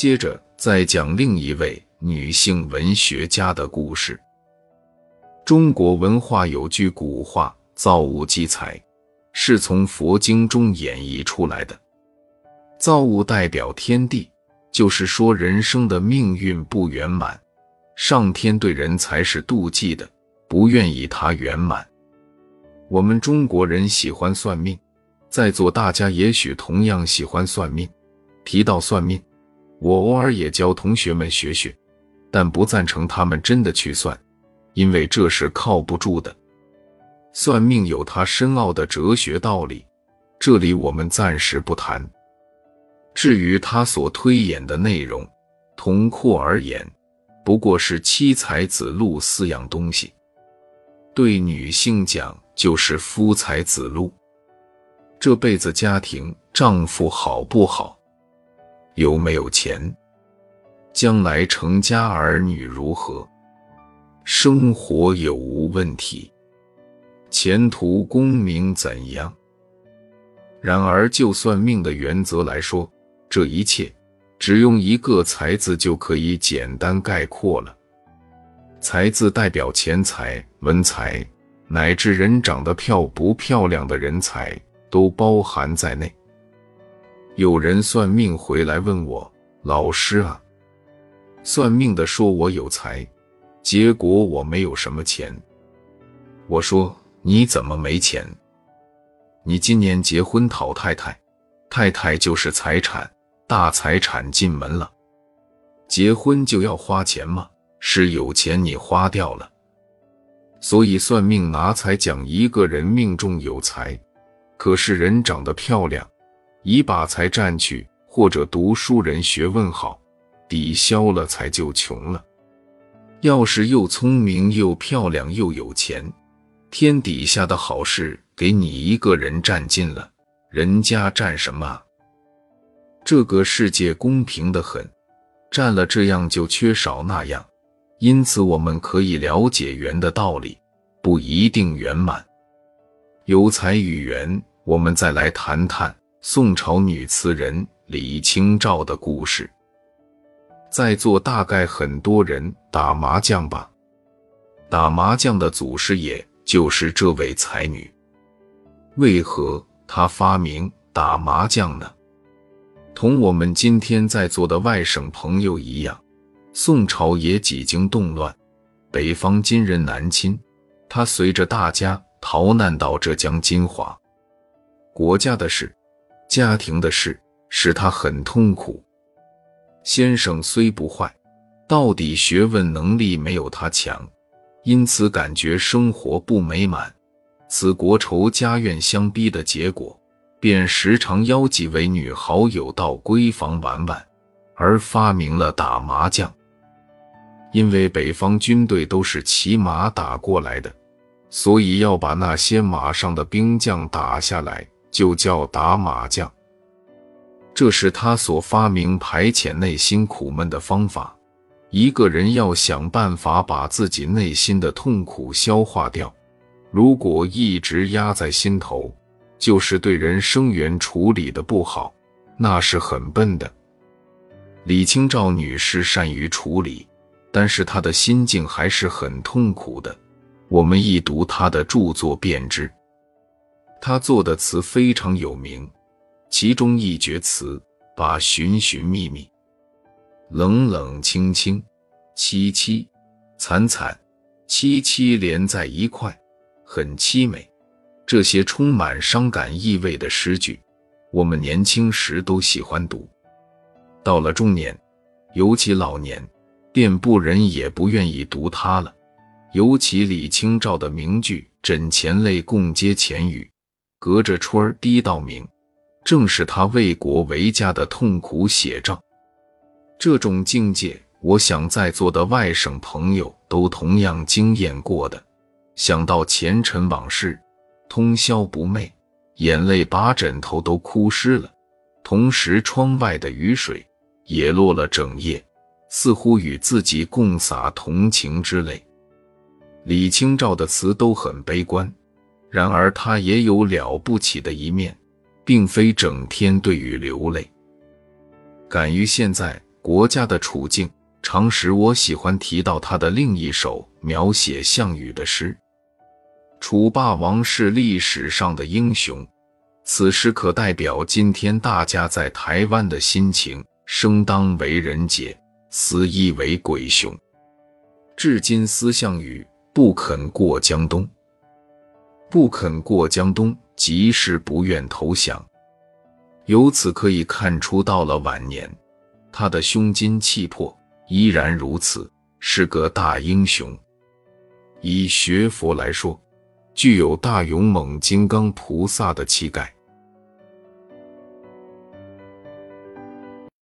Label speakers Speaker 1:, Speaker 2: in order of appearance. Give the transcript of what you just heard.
Speaker 1: 接着再讲另一位女性文学家的故事。中国文化有句古话：“造物积财”，是从佛经中演绎出来的。造物代表天地，就是说人生的命运不圆满，上天对人才是妒忌的，不愿意他圆满。我们中国人喜欢算命，在座大家也许同样喜欢算命。提到算命，我偶尔也教同学们学学，但不赞成他们真的去算。因为这是靠不住的，算命有它深奥的哲学道理，这里我们暂时不谈。至于他所推演的内容，同括而言，不过是妻财子禄四样东西。对女性讲，就是夫财子禄，这辈子家庭丈夫好不好，有没有钱，将来成家儿女如何。生活有无问题？前途功名怎样？然而，就算命的原则来说，这一切只用一个“财”字就可以简单概括了。财字代表钱财、文财，乃至人长得漂不漂亮的人才都包含在内。有人算命回来问我：“老师啊，算命的说我有财。”结果我没有什么钱。我说：“你怎么没钱？你今年结婚讨太太，太太就是财产，大财产进门了。结婚就要花钱吗？是有钱你花掉了。所以算命拿财讲一个人命中有财，可是人长得漂亮，以把财占去，或者读书人学问好，抵消了财就穷了。”要是又聪明又漂亮又有钱，天底下的好事给你一个人占尽了，人家占什么？这个世界公平的很，占了这样就缺少那样，因此我们可以了解圆的道理，不一定圆满。有财与缘，我们再来谈谈宋朝女词人李清照的故事。在座大概很多人打麻将吧？打麻将的祖师爷就是这位才女。为何她发明打麻将呢？同我们今天在座的外省朋友一样，宋朝也几经动乱，北方金人南侵，他随着大家逃难到浙江金华。国家的事，家庭的事，使他很痛苦。先生虽不坏，到底学问能力没有他强，因此感觉生活不美满。此国仇家怨相逼的结果，便时常邀几位女好友到闺房玩玩，而发明了打麻将。因为北方军队都是骑马打过来的，所以要把那些马上的兵将打下来，就叫打麻将。这是他所发明排遣内心苦闷的方法。一个人要想办法把自己内心的痛苦消化掉，如果一直压在心头，就是对人生缘处理的不好，那是很笨的。李清照女士善于处理，但是她的心境还是很痛苦的。我们一读她的著作便知，他做的词非常有名。其中一绝词，把寻寻觅觅、冷冷清清、凄凄惨惨、凄凄连在一块，很凄美。这些充满伤感意味的诗句，我们年轻时都喜欢读。到了中年，尤其老年，便不人也不愿意读它了。尤其李清照的名句“枕前泪，共嗟前语，隔着春儿滴到明”。正是他为国为家的痛苦写照。这种境界，我想在座的外省朋友都同样经验过的。想到前尘往事，通宵不寐，眼泪把枕头都哭湿了。同时，窗外的雨水也落了整夜，似乎与自己共洒同情之泪。李清照的词都很悲观，然而他也有了不起的一面。并非整天对雨流泪，敢于现在国家的处境，常使我喜欢提到他的另一首描写项羽的诗。楚霸王是历史上的英雄，此诗可代表今天大家在台湾的心情。生当为人杰，死亦为鬼雄。至今思项羽，不肯过江东。不肯过江东，即是不愿投降。由此可以看出，到了晚年，他的胸襟气魄依然如此，是个大英雄。以学佛来说，具有大勇猛金刚菩萨的气概。